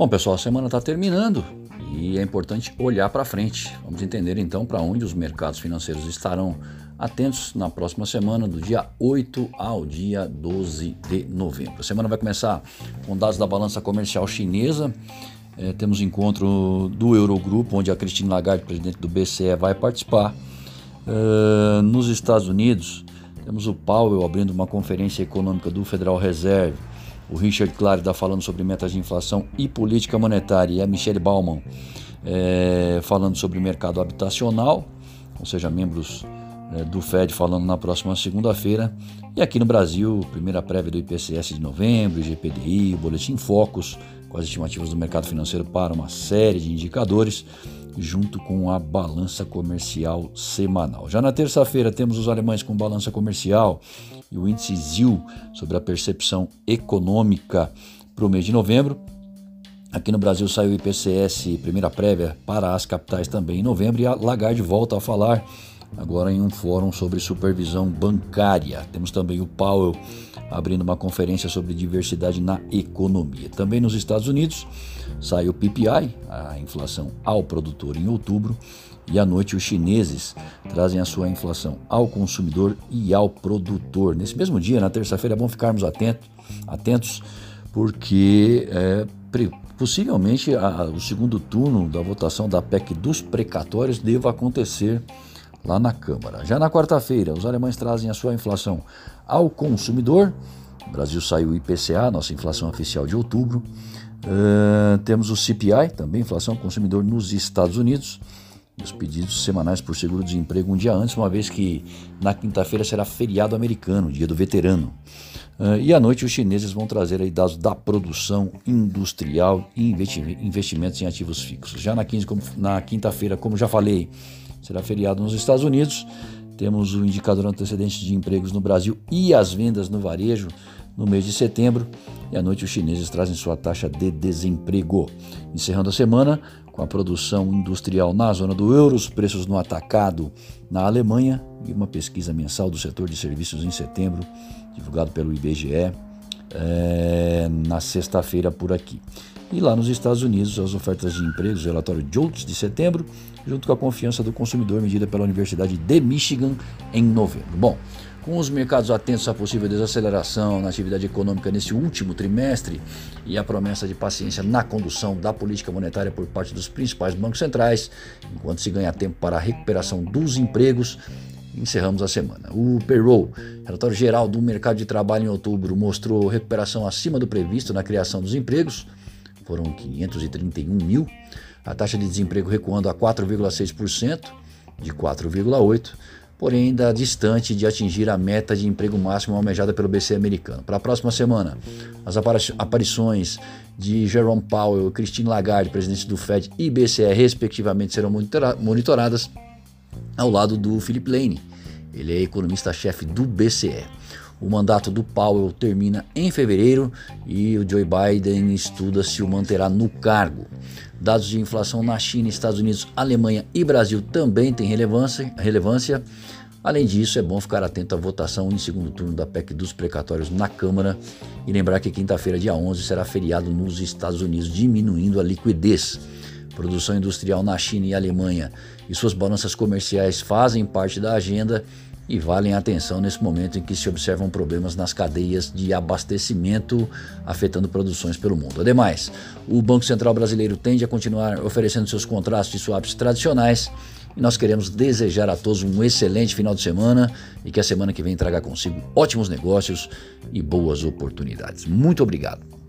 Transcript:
Bom, pessoal, a semana está terminando e é importante olhar para frente. Vamos entender então para onde os mercados financeiros estarão atentos na próxima semana, do dia 8 ao dia 12 de novembro. A semana vai começar com dados da balança comercial chinesa. É, temos encontro do Eurogrupo, onde a Christine Lagarde, presidente do BCE, vai participar. Uh, nos Estados Unidos, temos o Powell abrindo uma conferência econômica do Federal Reserve. O Richard Clark está falando sobre metas de inflação e política monetária. E a Michelle Bauman é, falando sobre mercado habitacional, ou seja, membros é, do Fed falando na próxima segunda-feira. E aqui no Brasil, primeira prévia do IPCS de novembro, GPDI, o Boletim Focus, com as estimativas do mercado financeiro para uma série de indicadores junto com a balança comercial semanal. Já na terça-feira temos os alemães com balança comercial e o índice ZIL sobre a percepção econômica para o mês de novembro. Aqui no Brasil saiu o IPCS, primeira prévia para as capitais também em novembro, e a Lagarde volta a falar agora em um fórum sobre supervisão bancária. Temos também o Powell abrindo uma conferência sobre diversidade na economia. Também nos Estados Unidos saiu o PPI, a inflação ao produtor em outubro, e à noite os chineses trazem a sua inflação ao consumidor e ao produtor. Nesse mesmo dia, na terça-feira, é bom ficarmos atentos, atentos porque é, possivelmente a, o segundo turno da votação da PEC dos precatórios deva acontecer lá na Câmara. Já na quarta-feira, os alemães trazem a sua inflação ao consumidor. O Brasil saiu o IPCA, nossa inflação oficial de outubro. Uh, temos o CPI, também inflação ao consumidor nos Estados Unidos. Os pedidos semanais por seguro-desemprego um dia antes, uma vez que na quinta-feira será feriado americano, dia do veterano. Uh, e à noite os chineses vão trazer aí dados da produção industrial e investimentos em ativos fixos. Já na, na quinta-feira, como já falei, será feriado nos Estados Unidos. Temos o indicador antecedente de empregos no Brasil e as vendas no varejo no mês de setembro. E à noite os chineses trazem sua taxa de desemprego. Encerrando a semana com a produção industrial na zona do euro, os preços no atacado na Alemanha e uma pesquisa mensal do setor de serviços em setembro, divulgado pelo IBGE é, na sexta-feira por aqui. E lá nos Estados Unidos, as ofertas de empregos, relatório JOLTS de setembro, junto com a confiança do consumidor medida pela Universidade de Michigan em novembro. Bom, com os mercados atentos à possível desaceleração na atividade econômica nesse último trimestre e a promessa de paciência na condução da política monetária por parte dos principais bancos centrais, enquanto se ganha tempo para a recuperação dos empregos, encerramos a semana. O payroll, relatório geral do mercado de trabalho em outubro, mostrou recuperação acima do previsto na criação dos empregos, foram 531 mil a taxa de desemprego recuando a 4,6%, de 4,8%, porém ainda distante de atingir a meta de emprego máximo almejada pelo BC americano. Para a próxima semana, as aparições de Jerome Powell, Christine Lagarde, presidente do Fed e BCE, respectivamente, serão monitoradas ao lado do Philip Lane. Ele é economista-chefe do BCE. O mandato do Powell termina em fevereiro e o Joe Biden estuda se o manterá no cargo. Dados de inflação na China, Estados Unidos, Alemanha e Brasil também têm relevância. relevância. Além disso, é bom ficar atento à votação em segundo turno da PEC dos precatórios na Câmara e lembrar que quinta-feira, dia 11, será feriado nos Estados Unidos, diminuindo a liquidez. Produção industrial na China e Alemanha e suas balanças comerciais fazem parte da agenda e valem atenção nesse momento em que se observam problemas nas cadeias de abastecimento afetando produções pelo mundo. Ademais, o Banco Central Brasileiro tende a continuar oferecendo seus contratos de swaps tradicionais e nós queremos desejar a todos um excelente final de semana e que a semana que vem traga consigo ótimos negócios e boas oportunidades. Muito obrigado.